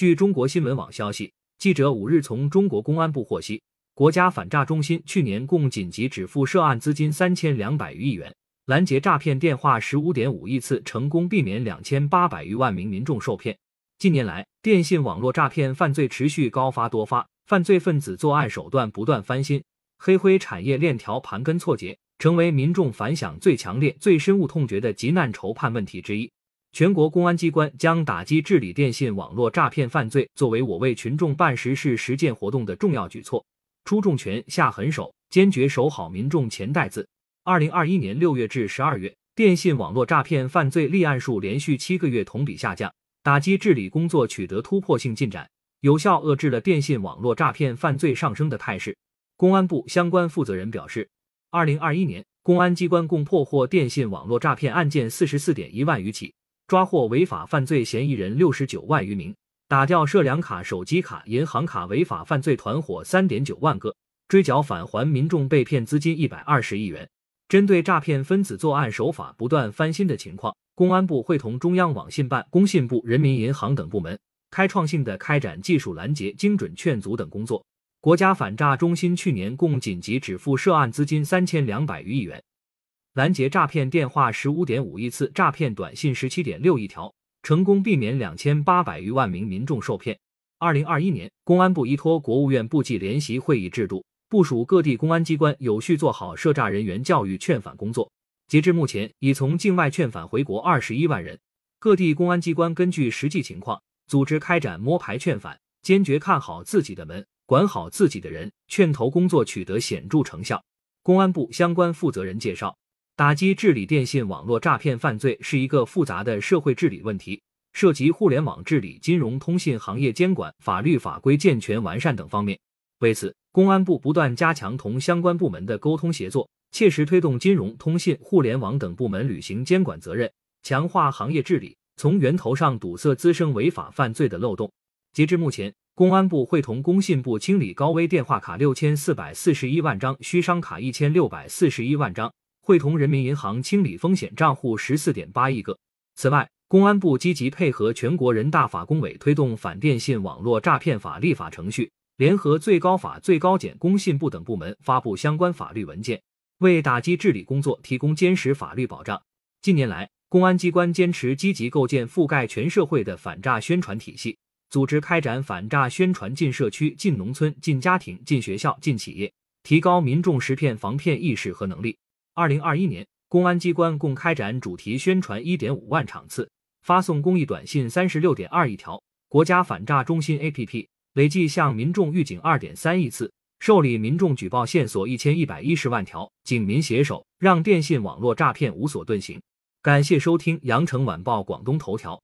据中国新闻网消息，记者五日从中国公安部获悉，国家反诈中心去年共紧急止付涉案资金三千两百余亿元，拦截诈骗电话十五点五亿次，成功避免两千八百余万名民众受骗。近年来，电信网络诈骗犯罪持续高发多发，犯罪分子作案手段不断翻新，黑灰产业链条盘根错节，成为民众反响最强烈、最深恶痛绝的急难愁盼问题之一。全国公安机关将打击治理电信网络诈骗犯罪作为我为群众办实事实践活动的重要举措，出重拳、下狠手，坚决守好民众钱袋子。二零二一年六月至十二月，电信网络诈骗犯罪立案数连续七个月同比下降。打击治理工作取得突破性进展，有效遏制了电信网络诈骗犯罪上升的态势。公安部相关负责人表示，二零二一年，公安机关共破获电信网络诈骗案件四十四点一万余起，抓获违法犯罪嫌疑人六十九万余名，打掉社粮卡、手机卡、银行卡违法犯罪团伙三点九万个，追缴返还民众被骗资金一百二十亿元。针对诈骗分子作案手法不断翻新的情况，公安部会同中央网信办、工信部、人民银行等部门，开创性的开展技术拦截、精准劝阻等工作。国家反诈中心去年共紧急止付涉案资金三千两百余亿元，拦截诈骗电话十五点五亿次，诈骗短信十七点六亿条，成功避免两千八百余万名民众受骗。二零二一年，公安部依托国务院部际联席会议制度。部署各地公安机关有序做好涉诈人员教育劝返工作。截至目前，已从境外劝返回国二十一万人。各地公安机关根据实际情况，组织开展摸排劝返，坚决看好自己的门，管好自己的人，劝投工作取得显著成效。公安部相关负责人介绍，打击治理电信网络诈骗犯罪是一个复杂的社会治理问题，涉及互联网治理、金融通信行业监管、法律法规健全完善等方面。为此，公安部不断加强同相关部门的沟通协作，切实推动金融、通信、互联网等部门履行监管责任，强化行业治理，从源头上堵塞滋生违法犯罪的漏洞。截至目前，公安部会同工信部清理高危电话卡六千四百四十一万张，虚商卡一千六百四十一万张，会同人民银行清理风险账户十四点八亿个。此外，公安部积极配合全国人大法工委推动反电信网络诈骗法立法程序。联合最高法、最高检、工信部等部门发布相关法律文件，为打击治理工作提供坚实法律保障。近年来，公安机关坚持积极构建覆盖全社会的反诈宣传体系，组织开展反诈宣传进社区、进农村、进家庭、进学校、进企业，提高民众识骗防骗意识和能力。二零二一年，公安机关共开展主题宣传一点五万场次，发送公益短信三十六点二亿条。国家反诈中心 APP。累计向民众预警二点三亿次，受理民众举报线索一千一百一十万条，警民携手让电信网络诈骗无所遁形。感谢收听羊城晚报广东头条。